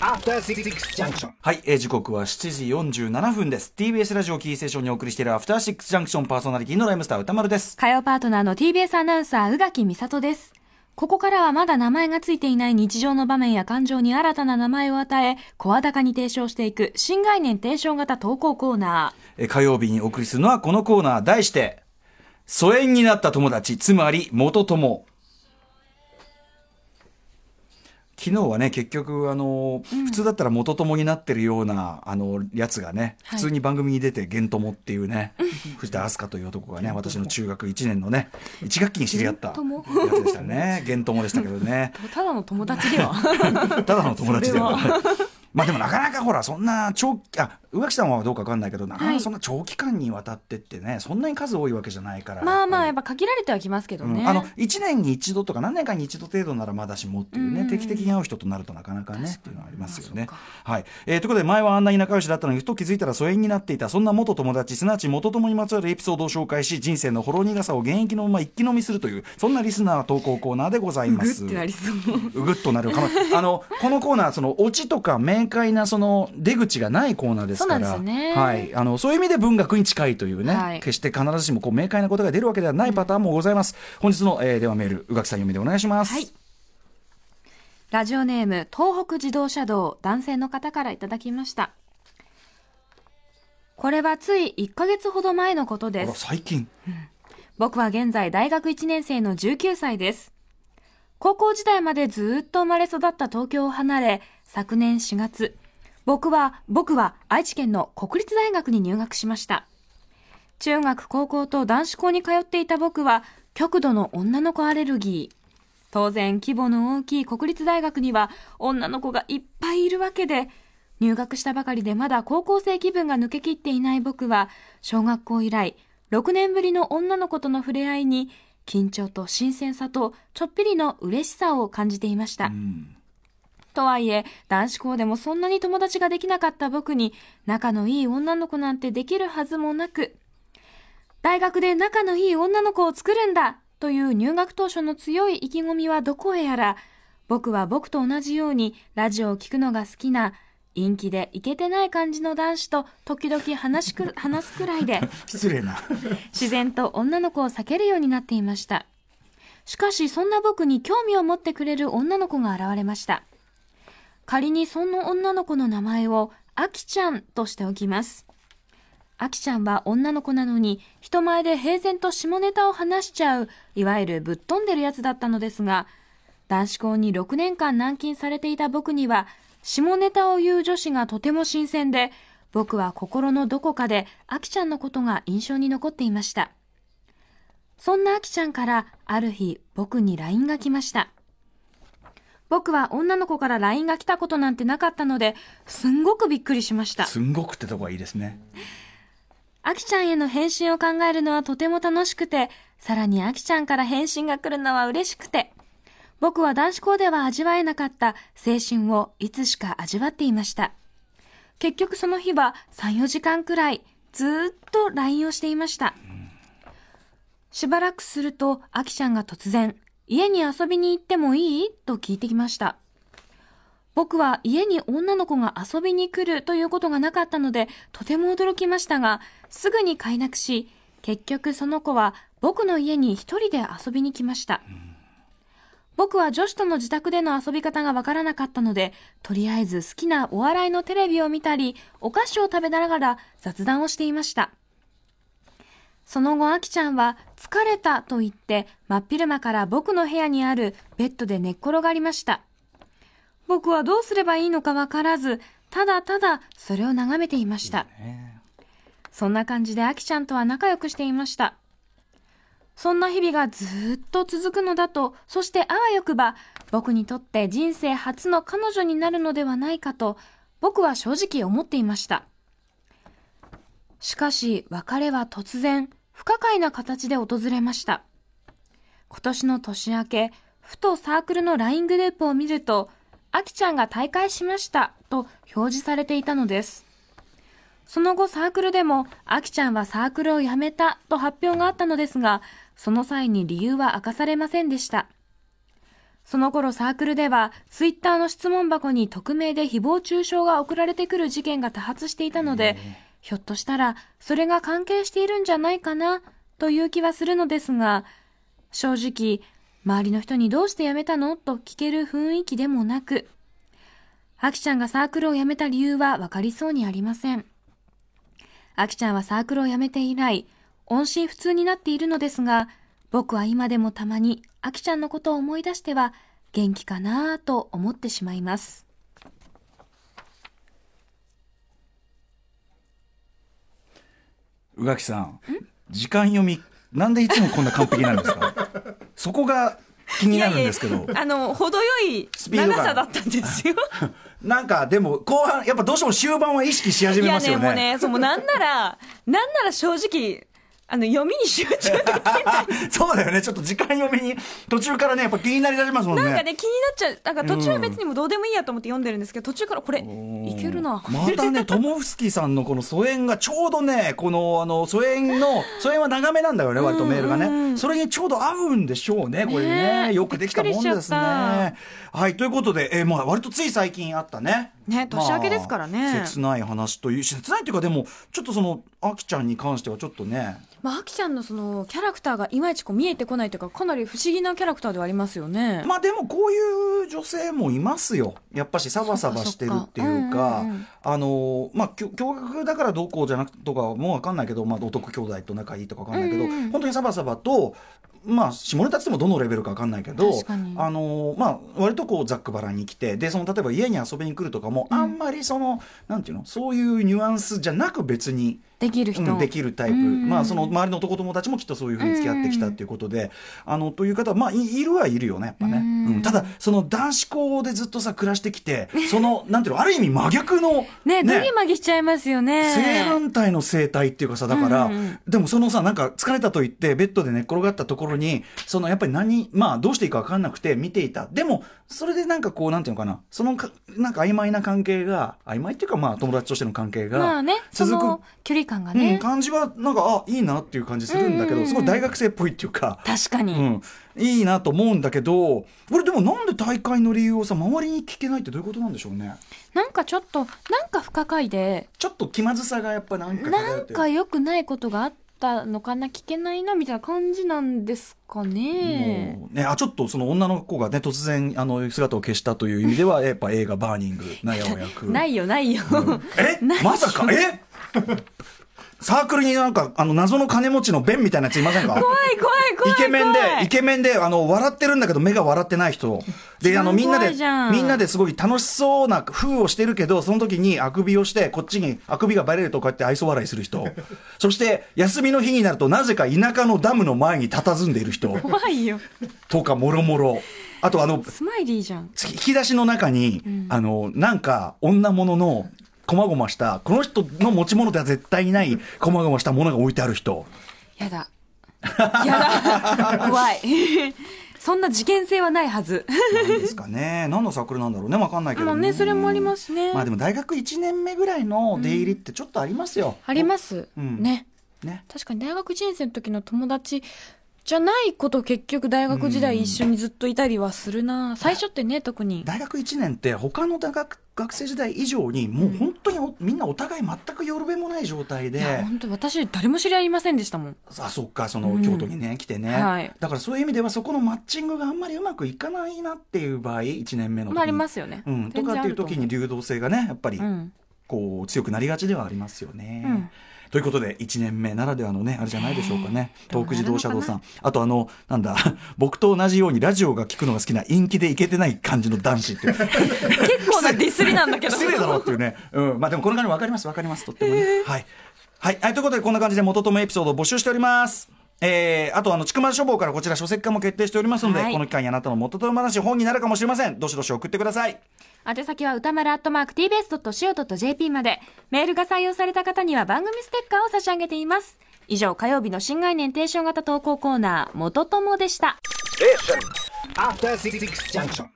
After Six Junction. はい、えー時刻は7時47分です。TBS ラジオキーステーションにお送りしているアフターシックスジャンクションパーソナリティのライムスター歌丸です。火曜パートナーの TBS アナウンサー、宇垣美里です。ここからはまだ名前がついていない日常の場面や感情に新たな名前を与え、声高に提唱していく新概念提唱型投稿コーナえー火曜日にお送りするのはこのコーナー、題して、疎遠になった友達、つまり元友。昨日はね、結局、あの、普通だったら元友になってるような、あの、やつがね、はい普通に番組に出て、玄友っていうね、藤田明日香という男がね、私の中学1年のね、1学期に知り合ったやつでしたね。玄友でしたけどね。ー。ただの友達では。ただの友達では。まあでもなかなかほら、そんな長期、あ、宇垣さんはどうかわかんないけど、なかなかそんな長期間にわたってってね、そんなに数多いわけじゃないから。まあまあ、やっぱ限られてはきますけどね。りうんあの1年に一度とか何年かに一度程度ならまだしもっていうね、うん定期的に会う人となるとなかなかねっていうのはありますよねまあ。はい、えーということで前はあんなに仲良しだったのにふと気づいたら疎遠になっていたそんな元友達すなわち元友にまつわるエピソードを紹介し人生のほろ苦さを現役のまま一気飲みするというそんなリスナー投稿コーナーでございます。うぐってなりそう。うぐっとなるかも。あの、このコーナー、その、オチとか明快な、その、出口がないコーナーですから。はい。あの、そういう意味で文学に近いというね、はい決して必ずしも、こう、明快なことが出るわけではないパターンもございます。本日の、えーではメール、宇垣さん読みでお願いします。はい。ラジオネーム、東北自動車道、男性の方からいただきました。これはつい1ヶ月ほど前のことです。最近。僕は現在大学1年生の19歳です。高校時代までずーっと生まれ育った東京を離れ、昨年4月、僕は、僕は愛知県の国立大学に入学しました。中学、高校と男子校に通っていた僕は、極度の女の子アレルギー。当然、規模の大きい国立大学には女の子がいっぱいいるわけで、入学したばかりでまだ高校生気分が抜けきっていない僕は、小学校以来、6年ぶりの女の子との触れ合いに、緊張と新鮮さとちょっぴりの嬉しさを感じていました。うん。とはいえ、男子校でもそんなに友達ができなかった僕に、仲のいい女の子なんてできるはずもなく、大学で仲のいい女の子を作るんだという入学当初の強い意気込みはどこへやら、僕は僕と同じようにラジオを聞くのが好きな、陰気でイケてない感じの男子と時々話しく 話すくらいで、失礼な。自然と女の子を避けるようになっていました。しかし、そんな僕に興味を持ってくれる女の子が現れました。仮にその女の子の名前を、あきちゃんとしておきます。あきちゃんは女の子なのに、人前で平然と下ネタを話しちゃう、いわゆるぶっ飛んでるやつだったのですが、男子校に6年間軟禁されていた僕には、下ネタを言う女子がとても新鮮で、僕は心のどこかで、あきちゃんのことが印象に残っていました。そんなあきちゃんから、ある日、僕に LINE が来ました。僕は女の子から LINE が来たことなんてなかったので、すんごくびっくりしました。すんごくってとこがいいですね。あきちゃんへの返信を考えるのはとても楽しくて、さらにあきちゃんから返信が来るのは嬉しくて、僕は男子校では味わえなかった青春をいつしか味わっていました。結局その日は3、4時間くらいずーっと LINE をしていました。しばらくすると、あきちゃんが突然、家に遊びに行ってもいい？と聞いてきました。僕は家に女の子が遊びに来るということがなかったので、とても驚きましたが、すぐに快諾し、結局その子は僕の家に一人で遊びに来ました。僕は女子との自宅での遊び方がわからなかったので、とりあえず好きなお笑いのテレビを見たり、お菓子を食べながら雑談をしていました。その後、あきちゃんは疲れたと言って、真っ昼間から僕の部屋にあるベッドで寝っ転がりました。僕はどうすればいいのかわからず、ただただそれを眺めていました。そんな感じであきちゃんとは仲良くしていました。そんな日々がずーっと続くのだと、そしてあわよくば、僕にとって人生初の彼女になるのではないかと、僕は正直思っていました。しかし、別れは突然、不可解な形で訪れました。今年の年明け、ふとサークルの LINE グループを見ると、あきちゃんが大会しましたと表示されていたのです。その後サークルでも、あきちゃんはサークルを辞めたと発表があったのですが、その際に理由は明かされませんでした。その頃サークルでは、ツイッターの質問箱に匿名で誹謗中傷が送られてくる事件が多発していたので、ひょっとしたら、それが関係しているんじゃないかな、という気はするのですが、正直、周りの人にどうして辞めたのと聞ける雰囲気でもなく、あきちゃんがサークルを辞めた理由はわかりそうにありません。あきちゃんはサークルを辞めて以来、音信不通になっているのですが、僕は今でもたまにあきちゃんのことを思い出しては元気かなぁと思ってしまいます。宇垣さん時間読みなんでいつもこんな完璧なんですか？そこが気になるんですけど。あの、程よいスピード感。ったんですよ。なんかでも後半やっぱどうしても終盤は意識し始いやね、めますよねもうね、そう、もうなんなら、なんなら正直、あの、読みに集中できない。そうだよねちょっと時間読みに途中からねやっぱ気になりだしますもんねなんかね、気になっちゃう。なんか途中は別にもうどうでもいいやと思って読んでるんですけど、途中からこれ、いけるな。またね、トモフスキーさんのこの疎遠がちょうどね、この、あの、疎遠の、疎遠は長めなんだよね、割とメールがね。それにちょうど合うんでしょうね、これね。ねよくできたもんですね。はい、ということで、えーまあ、割とつい最近あったね。ね年明けですからね。まあ切ない話という、切ないっていうか、でも、ちょっとその、あきちゃんに関してはちょっとね、まあ、あきちゃんのその、キャラクターがいまいちこう見えてこないというか、かなり不思議なキャラクターではありますよね。まあでもこういう女性もいますよ。やっぱしサバサバしてるっていうかあの、まあ、驚愕だからどうこうじゃなくとかもわかんないけど、まあ、男兄弟と仲いいとかわかんないけど、うんうん。本当にサバサバと、まあ、下ネタってもどのレベルかわかんないけどあの、まあ、割とこう、ざっくばらんに来て、で、その、例えば家に遊びに来るとかも、あんまりその、なんていうの、そういうニュアンスじゃなく別に、できる人。うん、できるタイプ、うん。まあ、その周りの男友達もきっとそういうふうに付き合ってきたっていうことで、あのという方は、まあ、いいるはいるよね、やっぱね。うん。うん。ただ、その男子校でずっとさ、暮らしてきて、その、なんていうの、ある意味真逆の、ね、ドギマギしちゃいますよね。正反対の生態っていうかさ、だから、でもそのさ、なんか疲れたと言って、ベッドで寝っ転がったところに、そのやっぱり何、まあどうしていいか分かんなくて見ていた。でも、それでなんかこう、なんていうのかな、そのか、なんか曖昧な関係が、曖昧っていうかまあ友達としての関係が、まあね、距離感がうん、感じはなんかあいいなっていう感じするんだけど、すごい大学生っぽいっていうか、確かに。うん、いいなと思うんだけど俺でもなんで大会の理由をさ周りに聞けないってどういうことなんでしょうねなんかちょっと、なんか不可解で、ちょっと気まずさがやっぱなんかなんか良くないことがあったのかな、聞けないな、みたいな感じなんですかね。ね、あちょっとその女の子がね突然あの姿を消したという意味ではやっぱ映画「バーニング」ナヤを役ないよ、ないよ。えないよまさかえサークルになんかあの謎の金持ちのベンみたいなやついませんか？怖い怖い怖い。イケメンで、イケメンで、あの、笑ってるんだけど、目が笑ってない人。で、あの、みんなでみんなですごい楽しそうな風をしてるけど、その時にあくびをして、こっちにあくびがバレるとこうやって愛想笑いする人。そして、休みの日になると、なぜか田舎のダムの前に佇んでいる人。怖いよ。とか、もろもろ。あと、あの、スマイリーじゃん。引き出しの中に、あの、なんか、女物の、こまごました、この人の持ち物では絶対にない、こまごましたものが置いてある人。やだ。やだ。怖い。そんな事件性はないはず。なんですかね。何のサークルなんだろうね。わかんないけど、まあね、それもありますね。まあでも大学1年目ぐらいの出入りってちょっとありますよ。あります。うんね。ね。確かに大学1年生の時の友達じゃないこと結局大学時代一緒にずっといたりはするな。最初ってね、特に。大学1年って他の大学学生時代以上にもう本当におみんなお互い全くよるべもない状態で。いや、本当に私誰も知り合いませんでしたもん。あそっかそのうん京都にね、来てね、はいだからそういう意味ではそこのマッチングがあんまりうまくいかないなっていう場合1年目の時に、まあありますよね。うん、とかっていう時に流動性がねやっぱりうん。こう強くなりがちではありますよね。うんということで1年目ならではのねあれじゃないでしょうかね。東北自動車道さん。あとあのなんだ僕と同じようにラジオが聞くのが好きな陰気でいけてない感じの男子っていう。結構なディスりなんだけど。失礼だろうっていうね、うん、まあでもこの感じ分かります分かります。とってもね、はい、はい。はい。ということでこんな感じで元友エピソードを募集しておりますえー、あとあの、ちくま書房からこちら書籍化も決定しておりますので、はいこの機会にあなたの元友話本になるかもしれません。どしどし送ってください。宛先は歌丸アットマーク tbs.co.jp まで。メールが採用された方には番組ステッカーを差し上げています。以上、火曜日の新概念提唱型投稿コーナー、元友でした。Junction.